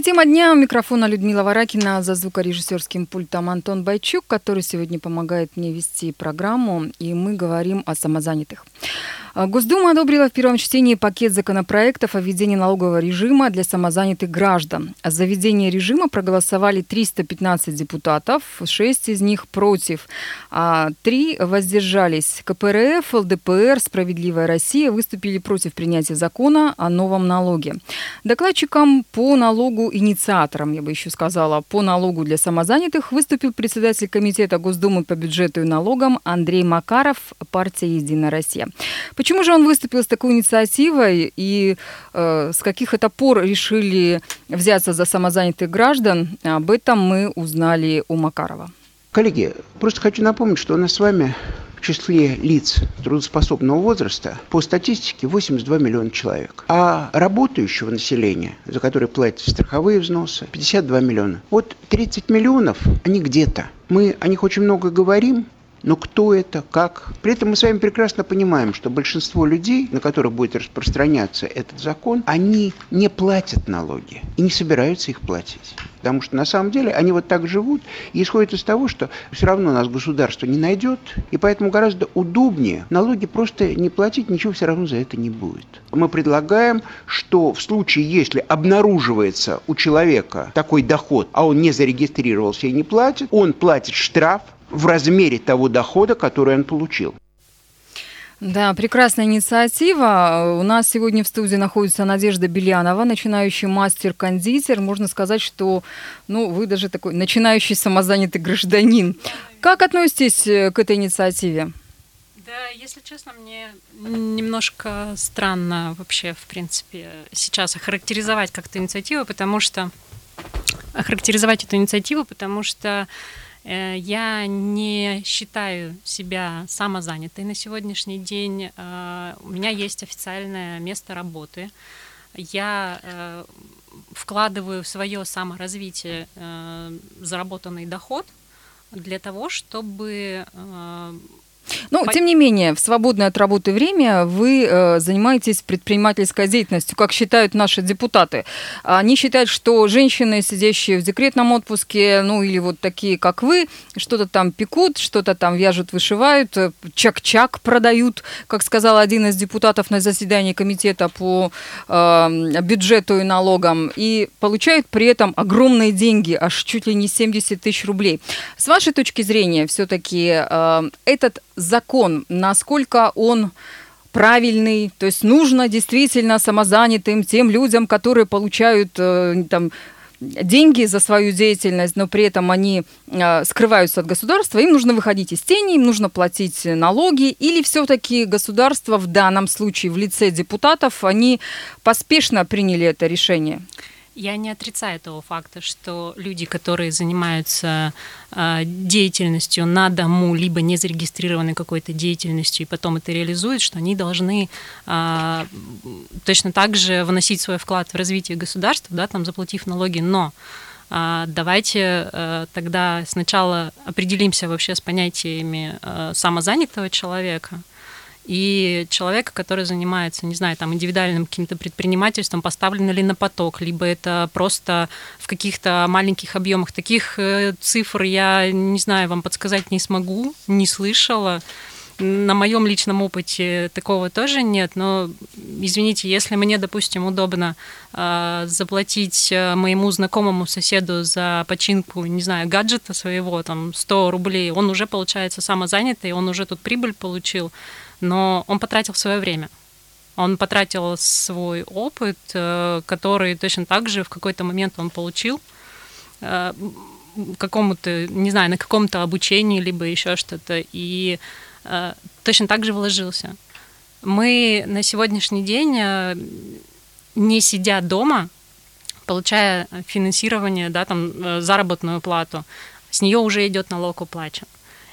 Наша тема дня у микрофона Людмила Варакина, за звукорежиссерским пультом Антон Байчук, который сегодня помогает мне вести программу, и мы говорим о самозанятых. А, Госдума одобрила в первом чтении пакет законопроектов о введении налогового режима для самозанятых граждан. За введение режима проголосовали 315 депутатов, 6 из них против, а 3 воздержались. КПРФ, ЛДПР, «Справедливая Россия» выступили против принятия закона о новом налоге. Докладчиком по налогу, инициатором, я бы еще сказала, по налогу для самозанятых выступил председатель Комитета Госдумы по бюджету и налогам Андрей Макаров, партия «Единая Россия». Почему же он выступил с такой инициативой и э, с каких это пор решили взяться за самозанятых граждан, об этом мы узнали у Макарова. Коллеги, просто хочу напомнить, что у нас с вами в числе лиц трудоспособного возраста по статистике 82 миллиона человек. А работающего населения, за которое платят страховые взносы, 52 миллиона. Вот 30 миллионов, они где-то. Мы о них очень много говорим, но кто это, как? При этом мы с вами прекрасно понимаем, что большинство людей, на которых будет распространяться этот закон, они не платят налоги и не собираются их платить. Потому что на самом деле они вот так живут и исходят из того, что все равно нас государство не найдет, и поэтому гораздо удобнее налоги просто не платить, ничего все равно за это не будет. Мы предлагаем, что в случае, если обнаруживается у человека такой доход, а он не зарегистрировался и не платит, он платит штраф, в размере того дохода, который он получил. Да, прекрасная инициатива. У нас сегодня в студии находится Надежда Бельянова, начинающий мастер-кондитер. Можно сказать, что ну, вы даже такой начинающий самозанятый гражданин. Как относитесь э, к этой инициативе? Да, если честно, мне немножко странно вообще, в принципе, сейчас охарактеризовать как-то инициативу, потому что охарактеризовать эту инициативу, потому что я не считаю себя самозанятой на сегодняшний день. Э, у меня есть официальное место работы. Я э, вкладываю в свое саморазвитие заработанный доход для того, чтобы ну, По... тем не менее, в свободное от работы время вы э, занимаетесь предпринимательской деятельностью, как считают наши депутаты. Они считают, что женщины, сидящие в декретном отпуске, ну или вот такие, как вы, что-то там пекут, что-то там вяжут, вышивают, э, чак-чак продают, как сказал один из депутатов на заседании комитета по э, бюджету и налогам, и получают при этом огромные деньги, аж чуть ли не 70 тысяч рублей. С вашей точки зрения, все-таки э, этот закон, насколько он правильный, то есть нужно действительно самозанятым тем людям, которые получают э, там деньги за свою деятельность, но при этом они э, скрываются от государства, им нужно выходить из тени, им нужно платить налоги, или все-таки государство в данном случае в лице депутатов, они поспешно приняли это решение? Я не отрицаю того факта, что люди, которые занимаются э, деятельностью на дому, либо не зарегистрированной какой-то деятельностью, и потом это реализуют, что они должны э, точно так же вносить свой вклад в развитие государства, да, там, заплатив налоги, но э, давайте тогда сначала определимся вообще с понятиями самозанятого человека, и человека, который занимается, не знаю, там индивидуальным каким-то предпринимательством, поставлено ли на поток, либо это просто в каких-то маленьких объемах. Таких э, цифр я, не знаю, вам подсказать не смогу, не слышала. На моем личном опыте такого тоже нет, но извините, если мне, допустим, удобно э, заплатить э, моему знакомому соседу за починку, не знаю, гаджета своего, там, 100 рублей, он уже, получается, самозанятый, он уже тут прибыль получил, но он потратил свое время. Он потратил свой опыт, э, который точно так же в какой-то момент он получил э, какому-то, не знаю, на каком-то обучении, либо еще что-то, и э, точно так же вложился. Мы на сегодняшний день, не сидя дома, получая финансирование, да, там, заработную плату, с нее уже идет налог уплачен.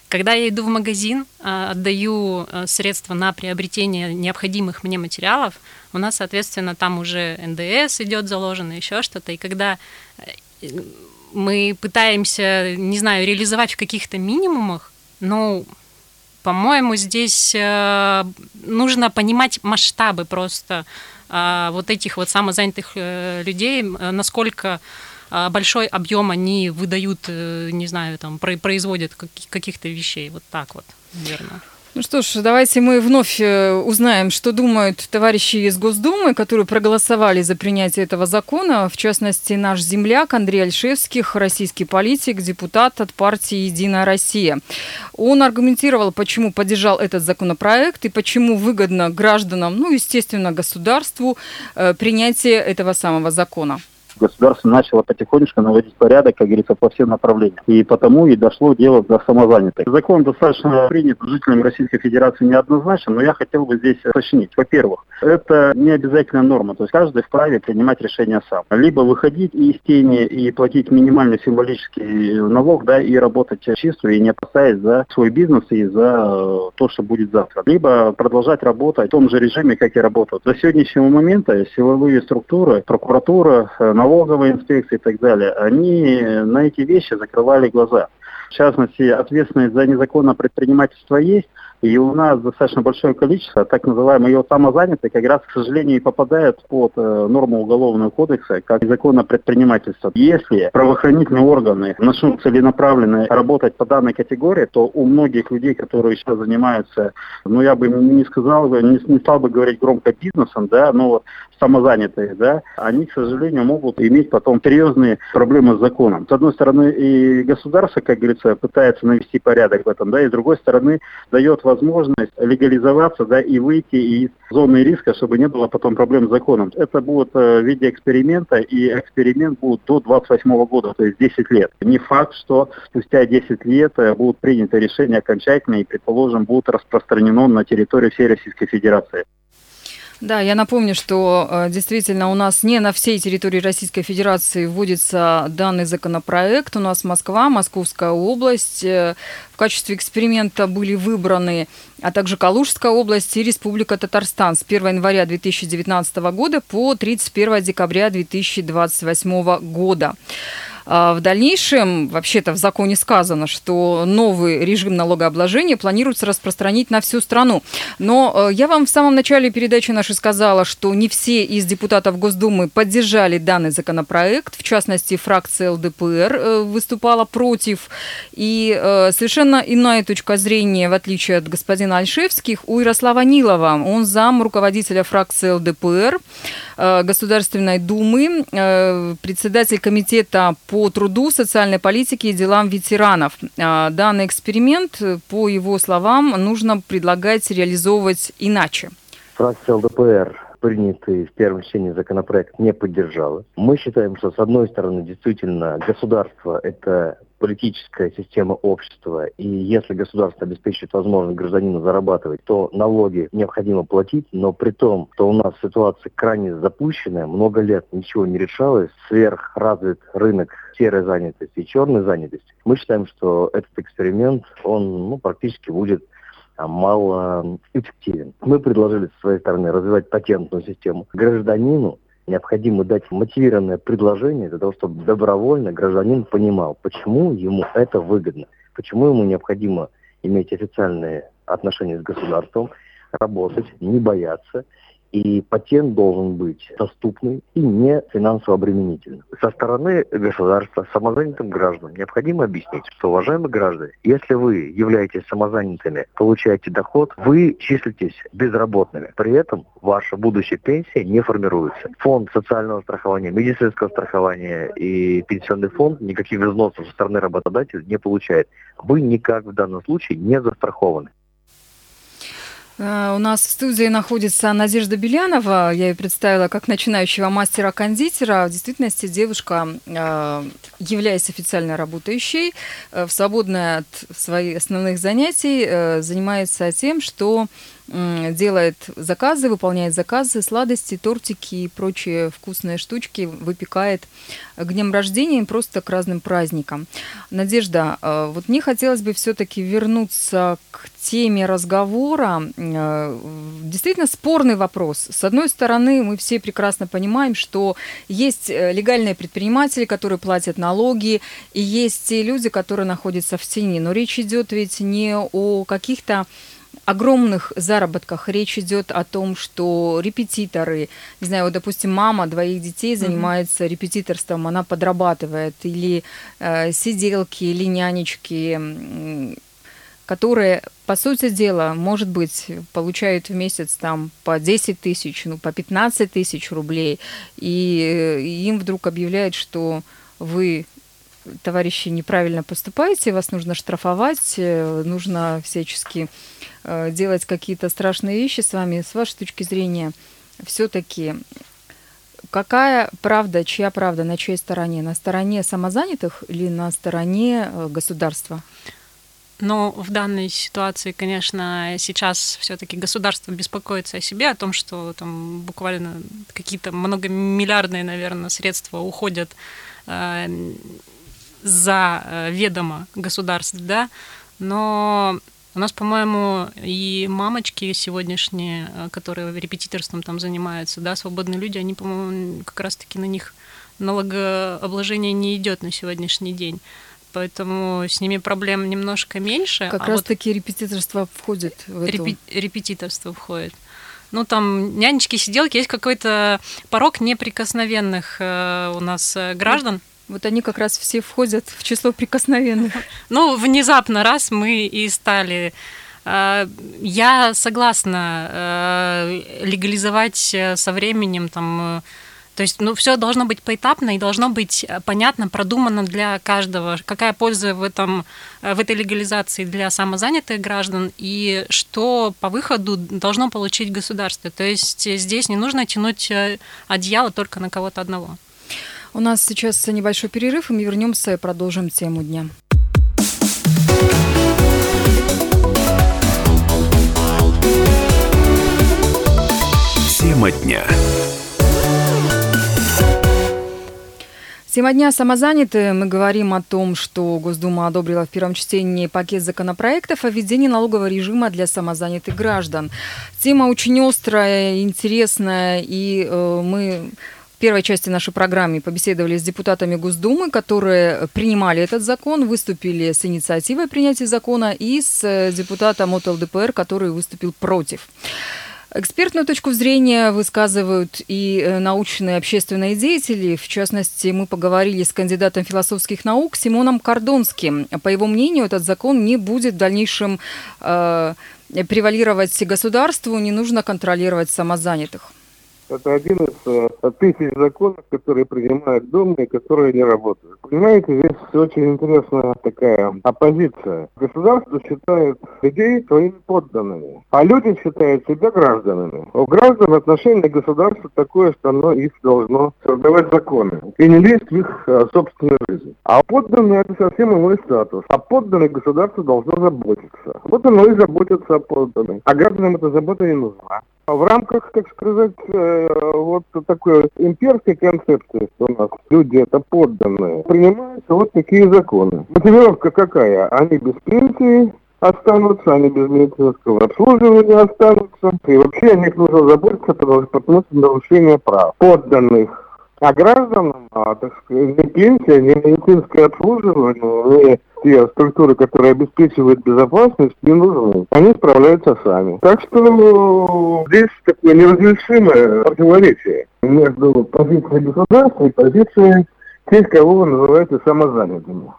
Когда я иду в магазин, а, отдаю а, средства на приобретение необходимых мне материалов, у нас, соответственно, там уже НДС идет заложено, еще что-то. И когда э, мы пытаемся, не знаю, реализовать в каких-то минимумах, ну, по-моему, здесь э, нужно понимать масштабы просто а, вот этих вот самозанятых э, людей, насколько большой объем они выдают, э, не знаю, там, производят каких-то вещей. Вот так вот, верно. Ну что ж, давайте мы вновь э, узнаем, что думают товарищи из Госдумы, которые проголосовали за принятие этого закона. В частности, наш земляк Андрей Альшевских, российский политик, депутат от партии «Единая Россия». Он аргументировал, почему поддержал этот законопроект и почему выгодно гражданам, ну, естественно, государству, э, принятие этого самого закона государство начало потихонечку наводить порядок, как говорится, по всем направлениям. И потому и дошло дело до самозанятых. Закон достаточно принят жителям Российской Федерации неоднозначно, но я хотел бы здесь уточнить. Во-первых, это не обязательная норма, то есть каждый вправе принимать решение сам. Либо выходить из тени и платить минимальный символический налог, да, и работать чистую, и не опасаясь за свой бизнес и за э, то, что будет завтра. Либо продолжать работать в том же режиме, как и работают. До сегодняшнего момента силовые структуры, прокуратура, налоговая налоговой инспекции и так далее, они на эти вещи закрывали глаза. В частности, ответственность за незаконное предпринимательство есть, и у нас достаточно большое количество так называемых ее самозанятых как раз, к сожалению, и попадают под э, норму Уголовного кодекса как незаконное предпринимательство. Если правоохранительные органы начнут целенаправленно работать по данной категории, то у многих людей, которые сейчас занимаются, ну я бы не сказал, не, не стал бы говорить громко бизнесом, да, но вот самозанятые, да, они, к сожалению, могут иметь потом серьезные проблемы с законом. С одной стороны, и государство, как говорится, пытается навести порядок в этом, да, и с другой стороны, дает возможность легализоваться, да, и выйти из зоны риска, чтобы не было потом проблем с законом. Это будет э, в виде эксперимента, и эксперимент будет до 28 года, то есть 10 лет. Не факт, что спустя 10 лет э, будут приняты решения окончательно и, предположим, будут распространено на территории всей Российской Федерации. Да, я напомню, что э, действительно у нас не на всей территории Российской Федерации вводится данный законопроект. У нас Москва, Московская область. Э, в качестве эксперимента были выбраны, а также Калужская область и Республика Татарстан с 1 января 2019 года по 31 декабря 2028 года. А, в дальнейшем, вообще-то в законе сказано, что новый режим налогообложения планируется распространить на всю страну. Но э, я вам в самом начале передачи нашей сказала, что не все из депутатов Госдумы поддержали данный законопроект. В частности, фракция ЛДПР э, выступала против. И э, совершенно иная точка зрения, в отличие от господина Альшевских, у Ярослава Нилова. Он зам руководителя фракции ЛДПР Государственной Думы, председатель комитета по труду, социальной политике и делам ветеранов. А, данный эксперимент, по его словам, нужно предлагать реализовывать иначе. Фракция ЛДПР принятый в первом чтении законопроект не поддержала. Мы считаем, что с одной стороны действительно государство – это политическая система общества, и если государство обеспечивает возможность гражданину зарабатывать, то налоги необходимо платить, но при том, что у нас ситуация крайне запущенная, много лет ничего не решалось, сверхразвит рынок серой занятости и черной занятости, мы считаем, что этот эксперимент, он ну, практически будет а, мало эффективен. Мы предложили со своей стороны развивать патентную систему. Гражданину необходимо дать мотивированное предложение для того, чтобы добровольно гражданин понимал, почему ему это выгодно, почему ему необходимо иметь официальные отношения с государством, работать, не бояться и патент должен быть доступный и не финансово обременительным. Со стороны государства самозанятым гражданам необходимо объяснить, что, уважаемые граждане, если вы являетесь самозанятыми, получаете доход, вы числитесь безработными. При этом ваша будущая пенсия не формируется. Фонд социального страхования, медицинского страхования и пенсионный фонд никаких взносов со стороны работодателя не получает. Вы никак в данном случае не застрахованы. Э, у нас в студии находится Надежда Белянова. Я ее представила как начинающего мастера-кондитера. В действительности девушка, э, являясь официально работающей, э, в свободное от своих основных занятий, занимается тем, что делает заказы, выполняет заказы, сладости, тортики и прочие вкусные штучки, выпекает к дням рождения и просто к разным праздникам. Надежда, э, вот мне хотелось бы все-таки вернуться к теме разговора. Э, действительно спорный вопрос. С одной стороны, мы все прекрасно понимаем, что есть э, легальные предприниматели, которые платят налоги, и есть те люди, которые находятся в тени. Но речь идет ведь не о каких-то огромных заработках. Речь идет о том, что репетиторы, не знаю, вот, допустим, мама двоих детей занимается mm-hmm. репетиторством, она подрабатывает, или э, сиделки, или нянечки, которые, по сути дела, может быть, получают в месяц там по 10 тысяч, ну, по 15 тысяч рублей, и, и э, им вдруг объявляют, что вы товарищи, неправильно поступаете, вас нужно штрафовать, э, нужно всячески э, делать какие-то страшные вещи с вами. С вашей точки зрения, все-таки какая правда, чья правда, на чьей стороне? На стороне самозанятых или на стороне э, государства? Но в данной ситуации, конечно, сейчас все-таки государство беспокоится о себе, о том, что там буквально какие-то многомиллиардные, наверное, средства уходят за э, ведомо государств, да, но у нас, по-моему, и мамочки сегодняшние, э, которые репетиторством там занимаются, да, свободные люди, они, по-моему, как раз-таки на них налогообложение не идет на сегодняшний день. Поэтому с ними проблем немножко меньше. Как а раз-таки вот репетиторство входит в эту... Репи... Репетиторство входит. Ну, там нянечки, сиделки, есть какой-то порог неприкосновенных э, у нас э, граждан. Вот они как раз все входят в число прикосновенных. Ну, внезапно раз мы и стали э, я согласна э, легализовать э, со временем там то есть, ну, все должно быть поэтапно и должно быть понятно, продумано для каждого, какая польза в, этом, в этой легализации для самозанятых граждан и что по выходу должно получить государство. То есть здесь не нужно тянуть одеяло только на кого-то одного. У нас сейчас небольшой перерыв, и мы вернемся и продолжим тему дня. Тема дня. Тема дня самозанятые. Мы говорим о том, что Госдума одобрила в первом чтении пакет законопроектов о введении налогового режима для самозанятых граждан. Тема очень острая, интересная, и э, мы в первой части нашей программы побеседовали с депутатами Госдумы, которые принимали этот закон, выступили с инициативой принятия закона, и с э, депутатом от ЛДПР, который выступил против. Экспертную точку зрения высказывают и э, научные общественные деятели. В частности, мы поговорили с кандидатом философских наук Симоном Кордонским. По его мнению, этот закон не будет в дальнейшем э, превалировать государству, не нужно контролировать самозанятых. Это один из э, тысяч законов, которые принимают Дума и которые не работают. Понимаете, здесь очень интересная такая оппозиция. Государство считает людей своими подданными, а люди считают себя гражданами. У граждан отношение к государству такое, что оно их должно создавать законы и не лезть в их э, собственную жизнь. А подданные это совсем иной статус. А подданное государство должно заботиться. Вот оно и заботится о подданных. А гражданам эта забота не нужна. В рамках, так сказать, э, вот такой имперской концепции, что у нас люди это подданные, принимаются вот такие законы. Мотивировка какая? Они без пенсии, останутся, они без медицинского обслуживания останутся. И вообще о них нужно заботиться, потому что нарушение прав подданных. А гражданам, а, так сказать, ни пенсия, ни медицинское обслуживание, ни те структуры, которые обеспечивают безопасность, не нужны. Они справляются сами. Так что здесь такое неразрешимое противоречие между позицией государства и позицией тех, кого вы называете самозанятыми.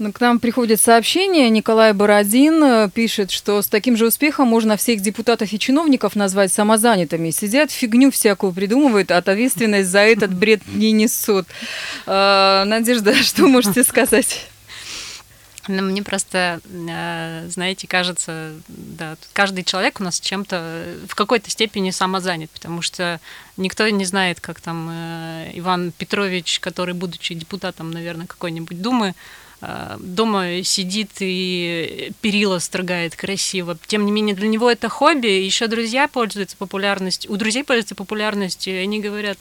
Ну, к нам приходит сообщение. Николай Бородин э, пишет, что с таким же успехом можно всех депутатов и чиновников назвать самозанятыми. Сидят, фигню всякую придумывают, а ответственность за этот бред не несут. Э, Надежда, что можете сказать? Ну, мне просто, э, знаете, кажется, да, каждый человек у нас чем-то в какой-то степени самозанят, потому что никто не знает, как там Иван Петрович, который, будучи депутатом, наверное, какой-нибудь Думы, Э, дома сидит и перила строгает красиво. Тем не менее, для него это хобби. Еще друзья пользуются популярностью. У друзей пользуются популярностью, и они говорят,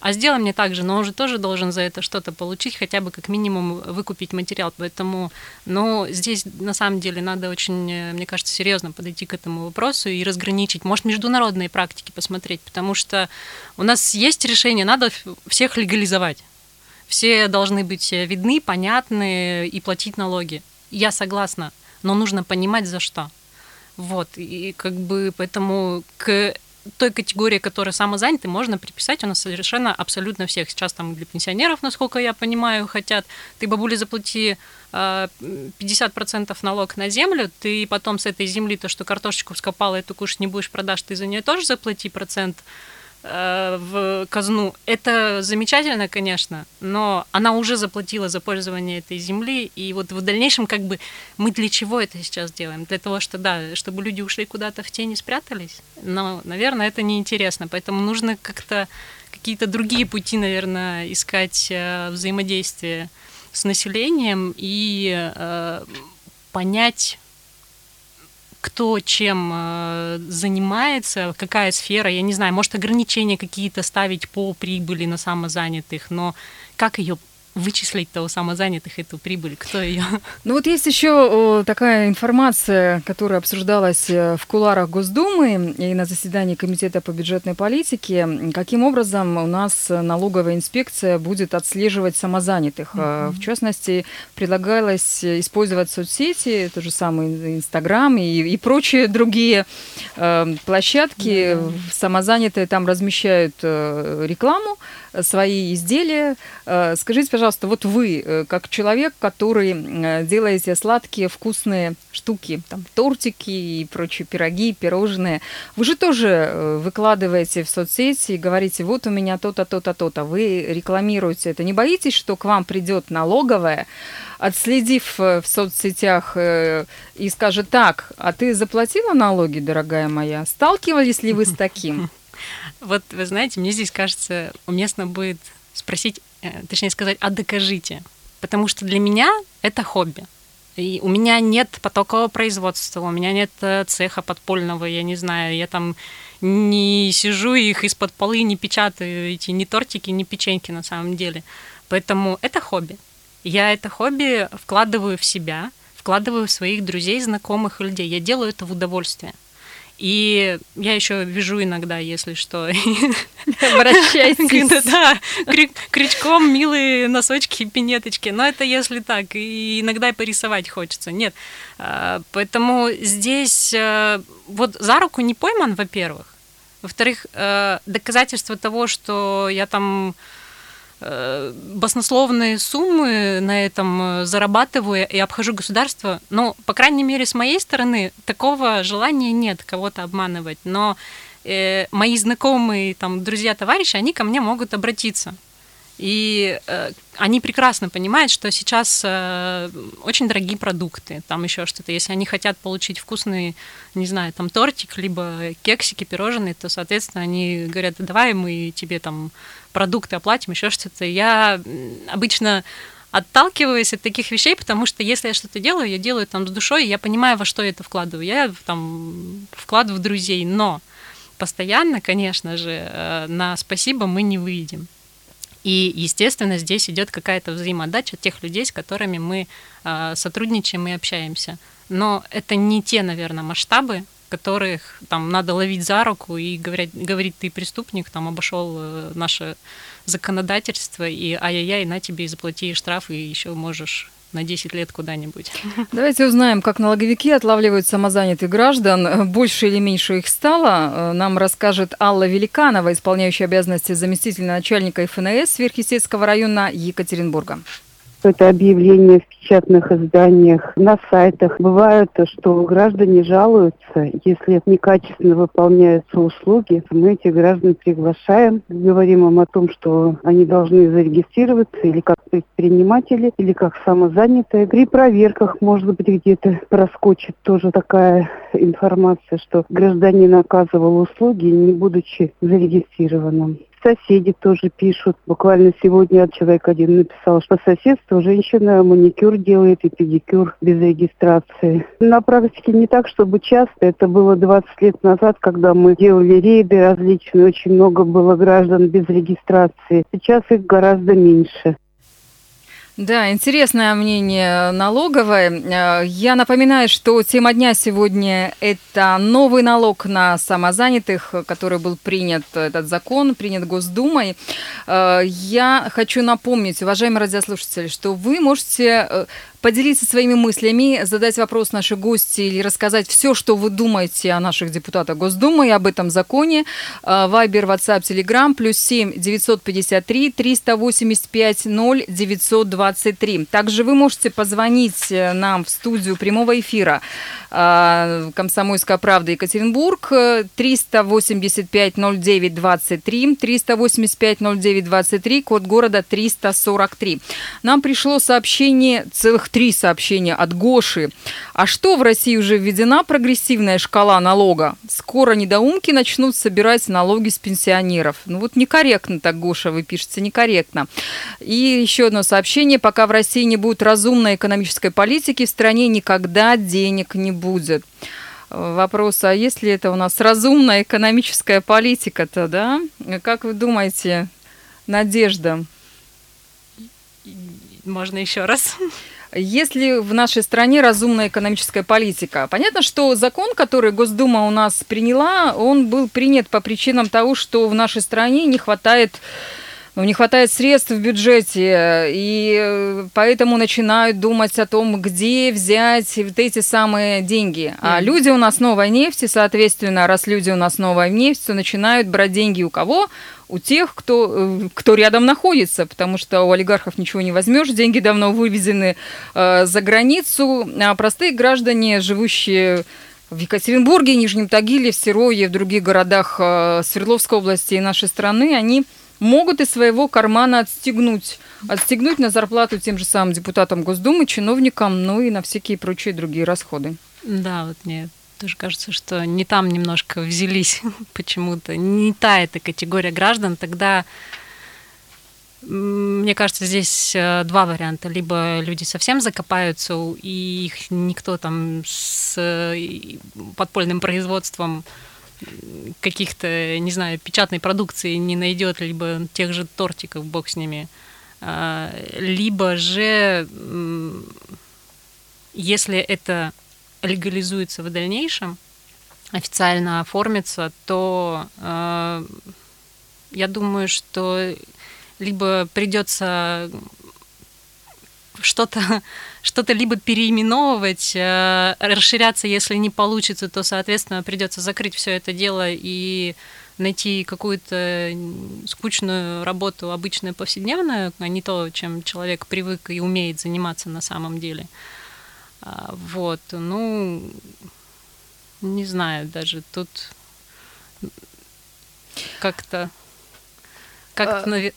а сделай мне так же, но он же тоже должен за это что-то получить, хотя бы как минимум выкупить материал. Поэтому, ну, здесь на самом деле надо очень, э, мне кажется, серьезно подойти к этому вопросу и разграничить. Может, международные практики посмотреть, потому что у нас есть решение, надо всех легализовать все должны быть э, видны, понятны и платить налоги. Я согласна, но нужно понимать за что. Вот, и как бы поэтому к той категории, которая самозаняты, можно приписать у нас совершенно абсолютно всех. Сейчас там для пенсионеров, насколько я понимаю, хотят. Ты, бабуля, заплати 50% э, налог на землю, ты потом с этой земли то, что картошечку вскопала, эту кушать не будешь продашь, ты за нее тоже заплати процент в казну. Это замечательно, конечно, но она уже заплатила за пользование этой земли, и вот в дальнейшем как бы мы для чего это сейчас делаем? Для того, что, да, чтобы люди ушли куда-то в тени спрятались? Но, наверное, это неинтересно, поэтому нужно как-то какие-то другие пути, наверное, искать э, взаимодействие с населением и э, понять кто чем э, занимается, какая сфера, я не знаю, может ограничения какие-то ставить по прибыли на самозанятых, но как ее вычислить-то у самозанятых эту прибыль? Кто ее? Ну вот есть еще такая информация, которая обсуждалась э, в куларах Госдумы и на заседании Комитета по бюджетной политике. Каким образом у нас налоговая инспекция будет отслеживать самозанятых? Mm-hmm. В частности, предлагалось использовать соцсети, тот же самый Инстаграм и, и прочие другие э, площадки. Mm-hmm. Самозанятые там размещают рекламу, свои изделия. Э, скажите, пожалуйста, вот вы, э, как человек, который э, делаете сладкие вкусные штуки, там тортики и прочие пироги, пирожные, вы же тоже выкладываете в соцсети и говорите, вот у меня то-то, то-то, то-то. Вы рекламируете это. Не боитесь, что к вам придет налоговая, отследив в соцсетях и скажет, так, а ты заплатила налоги, дорогая моя? Сталкивались ли вы с таким? Вот вы знаете, мне здесь кажется, уместно будет спросить, э, точнее сказать, а докажите. Потому что для меня это хобби. И у меня нет потокового производства, у меня нет э, цеха подпольного, я не знаю, я там не сижу их из-под полы, не печатаю эти ни тортики, ни печеньки на самом деле. Поэтому это хобби. Я это хобби вкладываю в себя, вкладываю в своих друзей, знакомых людей. Я делаю это в удовольствие. И я еще вяжу иногда, если что. Обращайтесь. Да, крючком милые носочки и пинеточки. Но это если так. И иногда и порисовать хочется. Нет. А, поэтому здесь э, вот за руку не пойман, во-первых. Во-вторых, э, доказательство того, что я там баснословные суммы на этом э, зарабатываю и обхожу государство. Ну, по крайней мере, с моей стороны такого желания нет кого-то обманывать. Но э, мои знакомые, там, друзья, товарищи, они ко мне могут обратиться. И э, они прекрасно понимают, что сейчас э, очень дорогие продукты, там еще что-то. Если они хотят получить вкусный, не знаю, там тортик, либо кексики, пирожные, то, соответственно, они говорят, давай мы тебе там продукты оплатим, еще что-то. Я обычно отталкиваюсь от таких вещей, потому что если я что-то делаю, я делаю там с душой, я понимаю, во что я это вкладываю. Я там вкладываю в друзей, но постоянно, конечно же, э, на спасибо мы не выйдем. И, естественно, здесь идет какая-то взаимодача тех людей, с которыми мы э, сотрудничаем и общаемся. Но это не те, наверное, масштабы, которых там надо ловить за руку и говорить, говорить ты преступник, там обошел э, наше законодательство, и ай-яй-яй, на тебе и заплати штраф, и еще можешь на 10 лет куда-нибудь. Давайте узнаем, как налоговики отлавливают самозанятых граждан. Больше или меньше их стало, нам расскажет Алла Великанова, исполняющая обязанности заместителя начальника ФНС Сверхъестественского района Екатеринбурга это объявление в печатных изданиях, на сайтах. Бывает, что граждане жалуются, если некачественно выполняются услуги. Мы этих граждан приглашаем, говорим им о том, что они должны зарегистрироваться или как предприниматели, или как самозанятые. При проверках, может быть, где-то проскочит тоже такая информация, что гражданин оказывал услуги, не будучи зарегистрированным соседи тоже пишут. Буквально сегодня человек один написал, что по соседству женщина маникюр делает и педикюр без регистрации. На практике не так, чтобы часто. Это было 20 лет назад, когда мы делали рейды различные. Очень много было граждан без регистрации. Сейчас их гораздо меньше. Да, интересное мнение налоговое. Э, я напоминаю, что тема дня сегодня – это новый налог на самозанятых, который был принят, этот закон, принят Госдумой. Э, я хочу напомнить, уважаемые радиослушатели, что вы можете э, поделиться своими мыслями, задать вопрос нашей гости или рассказать все, что вы думаете о наших депутатах Госдумы и об этом законе. Вайбер, WhatsApp, Telegram, плюс 7 953 385 0 923. Также вы можете позвонить нам в студию прямого эфира а, «Комсомольская правда» Екатеринбург 385 09 23 385 09 23, код города 343. Нам пришло сообщение, целых три сообщения от Гоши. А что в России уже введена прогрессивная шкала налога? Скоро недоумки начнут собирать налоги с пенсионеров. Ну вот некорректно так, Гоша, вы пишете, некорректно. И еще одно сообщение. Пока в России не будет разумной экономической политики, в стране никогда денег не будет вопрос, а есть ли это у нас разумная экономическая политика-то, да? Как вы думаете, Надежда? Можно еще раз? Если в нашей стране разумная экономическая политика? Понятно, что закон, который Госдума у нас приняла, он был принят по причинам того, что в нашей стране не хватает ну, не хватает средств в бюджете, и э, поэтому начинают думать о том, где взять вот эти самые деньги. А люди у нас новая нефть, и, соответственно, раз люди у нас новая нефть, то начинают брать деньги у кого? у тех, кто, э, кто рядом находится, потому что у олигархов ничего не возьмешь, деньги давно вывезены э, за границу, а простые граждане, живущие в Екатеринбурге, Нижнем Тагиле, в Серове, в других городах э, Свердловской области и нашей страны, они могут из своего кармана отстегнуть, отстегнуть на зарплату тем же самым депутатам Госдумы, чиновникам, ну и на всякие прочие другие расходы. Да, вот мне тоже кажется, что не там немножко взялись почему-то, не та эта категория граждан, тогда мне кажется, здесь э, два варианта. Либо люди совсем закопаются, и их никто там с подпольным производством каких-то, не знаю, печатной продукции не найдет, либо тех же тортиков, бог с ними. А, либо же, если это легализуется в дальнейшем, официально оформится, то э, я думаю, что либо придется что-то что-то либо переименовывать, э, расширяться, если не получится, то, соответственно, придется закрыть все это дело и найти какую-то скучную работу, обычную повседневную, а не то, чем человек привык и умеет заниматься на самом деле. А, вот, ну, не знаю, даже тут как-то как-то, а,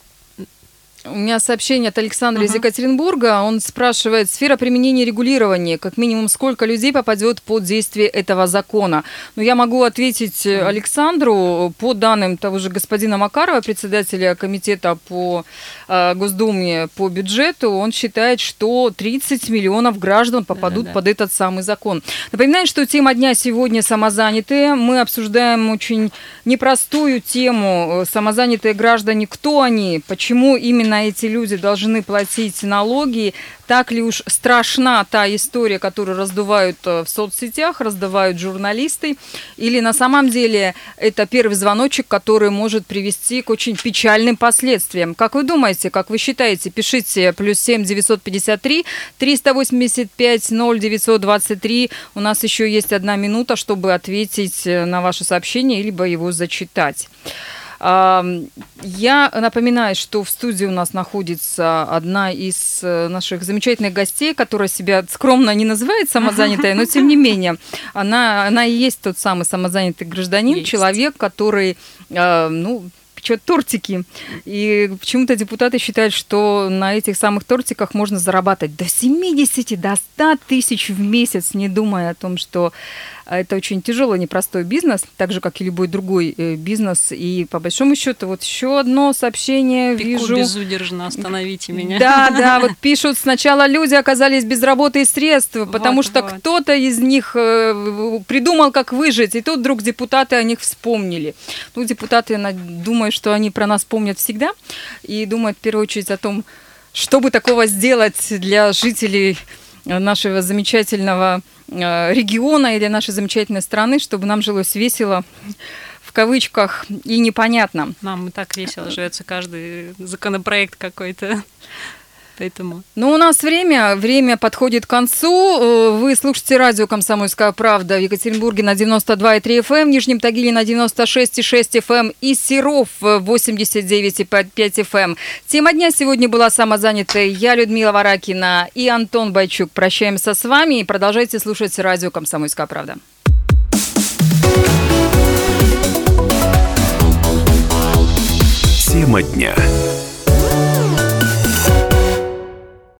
у меня сообщение от Александра uh-huh. из Екатеринбурга. Он спрашивает, сфера применения регулирования, как минимум, сколько людей попадет под действие этого закона? Ну, я могу ответить uh-huh. Александру по данным того же господина Макарова, председателя комитета по э, Госдуме по бюджету. Он считает, что 30 миллионов граждан попадут да, да. под этот самый закон. Напоминаю, что тема дня сегодня самозанятые. Мы обсуждаем очень непростую тему. Э, самозанятые граждане, кто они, почему именно эти люди должны платить налоги, так ли уж страшна та история, которую раздувают э, в соцсетях, раздувают журналисты, или на самом деле это первый звоночек, который может привести к очень печальным последствиям. Как вы думаете, как вы считаете, пишите плюс 7 953 385 0 923. У нас еще есть одна минута, чтобы ответить э, на ваше сообщение, либо его зачитать. Я напоминаю, что в студии у нас находится одна из э, наших замечательных гостей, которая себя скромно не называет самозанятая, но тем не менее, она, она и есть тот самый самозанятый гражданин, есть. человек, который, а, ну, печет тортики. И почему-то депутаты считают, что на этих самых тортиках можно зарабатывать до 70, до 100 тысяч в месяц, не думая о том, что это очень тяжелый, непростой бизнес, так же, как и любой другой э, бизнес. И по большому счету, вот еще одно сообщение Пеку вижу. безудержно, остановите меня. Да, да, вот пишут, сначала люди оказались без работы и средств, потому вот, что вот. кто-то из них э, придумал, как выжить, и тут вдруг депутаты о них вспомнили. Ну, депутаты, я думаю, что они про нас помнят всегда и думают в первую очередь о том, что бы такого сделать для жителей нашего замечательного региона или нашей замечательной страны, чтобы нам жилось весело в кавычках и непонятно. Нам и так весело живется каждый законопроект какой-то. Поэтому... Ну, у нас время, время подходит к концу. Э, вы слушаете радио «Комсомольская правда» в Екатеринбурге на 92,3 FM, эм, в Нижнем Тагиле на 96,6 FM эм и Серов 89,5 FM. Эм. Тема дня сегодня была самозанятая я, Людмила Варакина и Антон Байчук. Прощаемся с вами и продолжайте слушать радио «Комсомольская правда». Тема дня.